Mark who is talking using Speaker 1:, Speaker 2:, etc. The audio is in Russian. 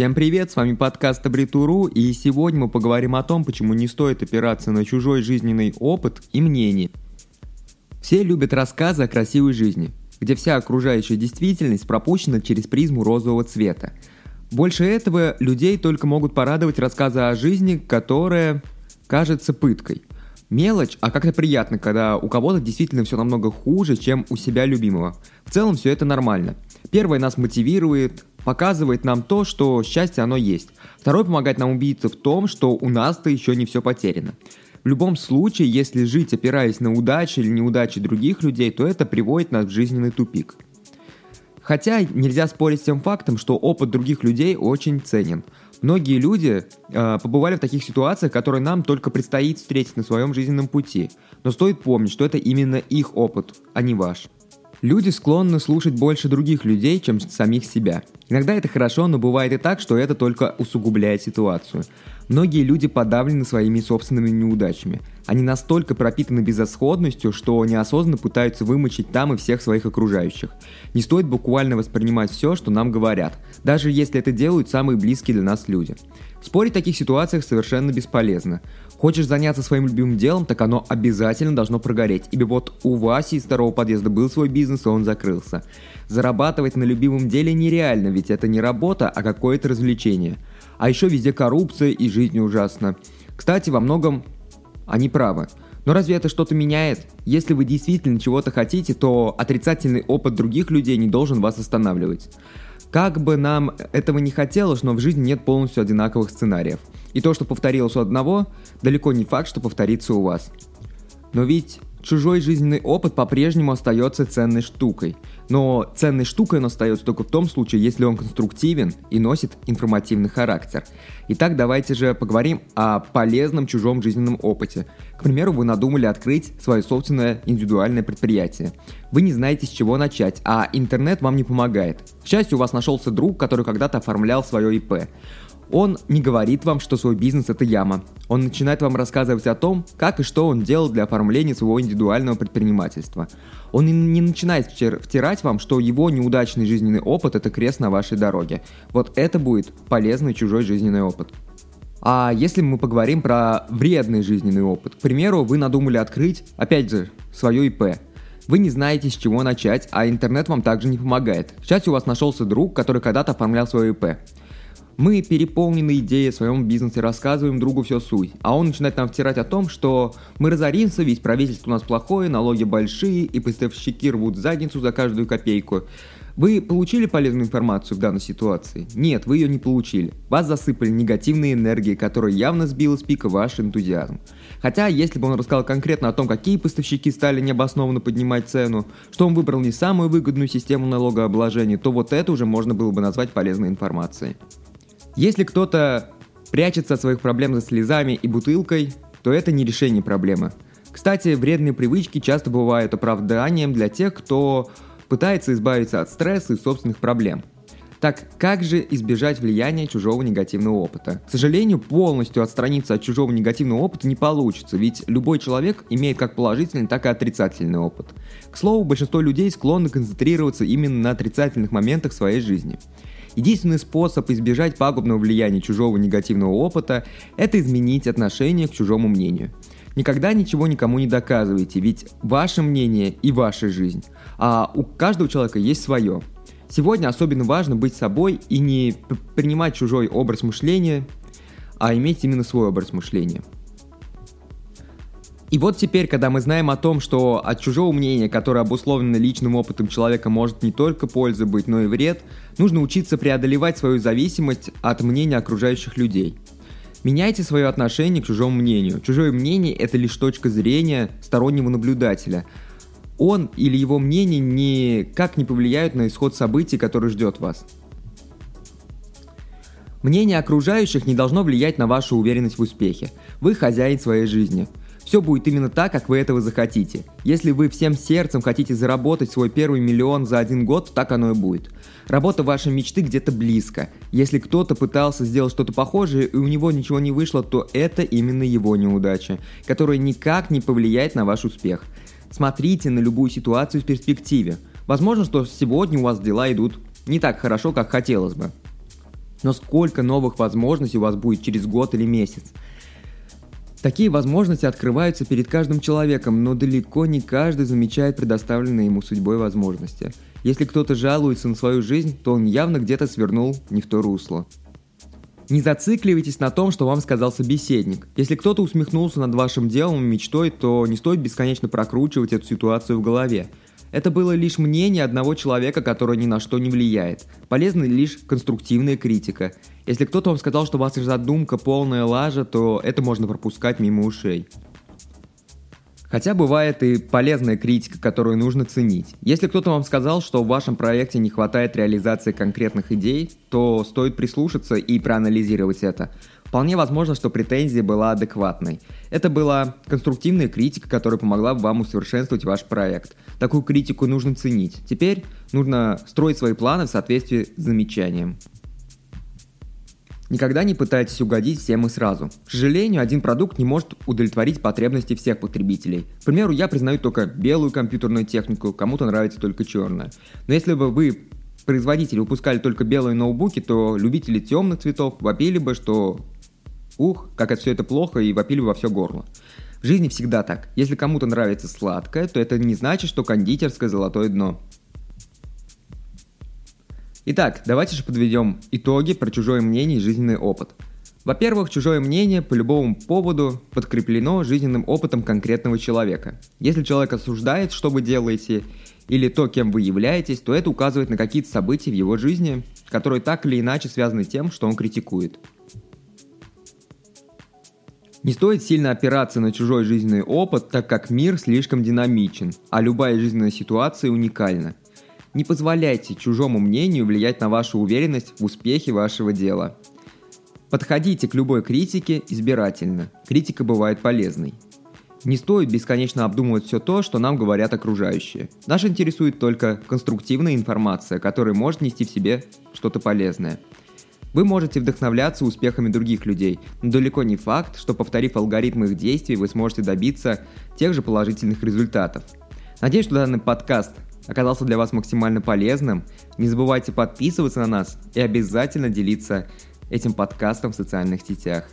Speaker 1: Всем привет, с вами подкаст Абритуру, и сегодня мы поговорим о том, почему не стоит опираться на чужой жизненный опыт и мнение. Все любят рассказы о красивой жизни, где вся окружающая действительность пропущена через призму розового цвета. Больше этого людей только могут порадовать рассказы о жизни, которая кажется пыткой. Мелочь, а как-то приятно, когда у кого-то действительно все намного хуже, чем у себя любимого. В целом все это нормально. Первое нас мотивирует, показывает нам то, что счастье оно есть. Второй помогает нам убедиться в том, что у нас-то еще не все потеряно. В любом случае, если жить опираясь на удачи или неудачи других людей, то это приводит нас в жизненный тупик. Хотя нельзя спорить с тем фактом, что опыт других людей очень ценен. Многие люди э, побывали в таких ситуациях, которые нам только предстоит встретить на своем жизненном пути. Но стоит помнить, что это именно их опыт, а не ваш. Люди склонны слушать больше других людей, чем самих себя. Иногда это хорошо, но бывает и так, что это только усугубляет ситуацию. Многие люди подавлены своими собственными неудачами. Они настолько пропитаны безысходностью, что неосознанно пытаются вымочить там и всех своих окружающих. Не стоит буквально воспринимать все, что нам говорят, даже если это делают самые близкие для нас люди. Спорить в таких ситуациях совершенно бесполезно. Хочешь заняться своим любимым делом, так оно обязательно должно прогореть. Ибо вот у Васи из второго подъезда был свой бизнес, и он закрылся. Зарабатывать на любимом деле нереально, ведь это не работа, а какое-то развлечение. А еще везде коррупция и жизнь ужасна. Кстати, во многом они правы. Но разве это что-то меняет? Если вы действительно чего-то хотите, то отрицательный опыт других людей не должен вас останавливать. Как бы нам этого не хотелось, но в жизни нет полностью одинаковых сценариев. И то, что повторилось у одного, далеко не факт, что повторится у вас. Но ведь чужой жизненный опыт по-прежнему остается ценной штукой. Но ценной штукой он остается только в том случае, если он конструктивен и носит информативный характер. Итак, давайте же поговорим о полезном чужом жизненном опыте. К примеру, вы надумали открыть свое собственное индивидуальное предприятие. Вы не знаете, с чего начать, а интернет вам не помогает. К счастью, у вас нашелся друг, который когда-то оформлял свое ИП. Он не говорит вам, что свой бизнес это яма. Он начинает вам рассказывать о том, как и что он делал для оформления своего индивидуального предпринимательства. Он не начинает втирать вам, что его неудачный жизненный опыт это крест на вашей дороге. Вот это будет полезный чужой жизненный опыт. А если мы поговорим про вредный жизненный опыт, к примеру, вы надумали открыть, опять же, свое ИП, вы не знаете, с чего начать, а интернет вам также не помогает. К счастью, у вас нашелся друг, который когда-то оформлял свое ИП. Мы переполнены идеей о своем бизнесе, рассказываем другу все суть, а он начинает нам втирать о том, что мы разоримся, ведь правительство у нас плохое, налоги большие, и поставщики рвут задницу за каждую копейку. Вы получили полезную информацию в данной ситуации? Нет, вы ее не получили. Вас засыпали негативные энергии, которые явно сбила с пика ваш энтузиазм. Хотя, если бы он рассказал конкретно о том, какие поставщики стали необоснованно поднимать цену, что он выбрал не самую выгодную систему налогообложения, то вот это уже можно было бы назвать полезной информацией. Если кто-то прячется от своих проблем за слезами и бутылкой, то это не решение проблемы. Кстати, вредные привычки часто бывают оправданием для тех, кто пытается избавиться от стресса и собственных проблем. Так как же избежать влияния чужого негативного опыта? К сожалению, полностью отстраниться от чужого негативного опыта не получится, ведь любой человек имеет как положительный, так и отрицательный опыт. К слову, большинство людей склонны концентрироваться именно на отрицательных моментах своей жизни. Единственный способ избежать пагубного влияния чужого негативного опыта – это изменить отношение к чужому мнению. Никогда ничего никому не доказывайте, ведь ваше мнение и ваша жизнь, а у каждого человека есть свое. Сегодня особенно важно быть собой и не принимать чужой образ мышления, а иметь именно свой образ мышления – и вот теперь, когда мы знаем о том, что от чужого мнения, которое обусловлено личным опытом человека, может не только польза быть, но и вред, нужно учиться преодолевать свою зависимость от мнения окружающих людей. Меняйте свое отношение к чужому мнению. Чужое мнение – это лишь точка зрения стороннего наблюдателя. Он или его мнение никак не повлияют на исход событий, который ждет вас. Мнение окружающих не должно влиять на вашу уверенность в успехе. Вы хозяин своей жизни – все будет именно так, как вы этого захотите. Если вы всем сердцем хотите заработать свой первый миллион за один год, так оно и будет. Работа вашей мечты где-то близко. Если кто-то пытался сделать что-то похожее и у него ничего не вышло, то это именно его неудача, которая никак не повлияет на ваш успех. Смотрите на любую ситуацию в перспективе. Возможно, что сегодня у вас дела идут не так хорошо, как хотелось бы. Но сколько новых возможностей у вас будет через год или месяц? Такие возможности открываются перед каждым человеком, но далеко не каждый замечает предоставленные ему судьбой возможности. Если кто-то жалуется на свою жизнь, то он явно где-то свернул не в то русло. Не зацикливайтесь на том, что вам сказал собеседник. Если кто-то усмехнулся над вашим делом и мечтой, то не стоит бесконечно прокручивать эту ситуацию в голове. Это было лишь мнение одного человека, которое ни на что не влияет. Полезна лишь конструктивная критика. Если кто-то вам сказал, что ваша задумка полная лажа, то это можно пропускать мимо ушей. Хотя бывает и полезная критика, которую нужно ценить. Если кто-то вам сказал, что в вашем проекте не хватает реализации конкретных идей, то стоит прислушаться и проанализировать это. Вполне возможно, что претензия была адекватной. Это была конструктивная критика, которая помогла вам усовершенствовать ваш проект. Такую критику нужно ценить. Теперь нужно строить свои планы в соответствии с замечанием. Никогда не пытайтесь угодить всем и сразу. К сожалению, один продукт не может удовлетворить потребности всех потребителей. К примеру, я признаю только белую компьютерную технику, кому-то нравится только черная. Но если бы вы производители выпускали только белые ноутбуки, то любители темных цветов вопили бы, что ух, как это все это плохо, и вопили во все горло. В жизни всегда так. Если кому-то нравится сладкое, то это не значит, что кондитерское золотое дно. Итак, давайте же подведем итоги про чужое мнение и жизненный опыт. Во-первых, чужое мнение по любому поводу подкреплено жизненным опытом конкретного человека. Если человек осуждает, что вы делаете, или то, кем вы являетесь, то это указывает на какие-то события в его жизни, которые так или иначе связаны с тем, что он критикует. Не стоит сильно опираться на чужой жизненный опыт, так как мир слишком динамичен, а любая жизненная ситуация уникальна. Не позволяйте чужому мнению влиять на вашу уверенность в успехе вашего дела. Подходите к любой критике избирательно. Критика бывает полезной. Не стоит бесконечно обдумывать все то, что нам говорят окружающие. Нас интересует только конструктивная информация, которая может нести в себе что-то полезное – вы можете вдохновляться успехами других людей, но далеко не факт, что повторив алгоритмы их действий, вы сможете добиться тех же положительных результатов. Надеюсь, что данный подкаст оказался для вас максимально полезным. Не забывайте подписываться на нас и обязательно делиться этим подкастом в социальных сетях.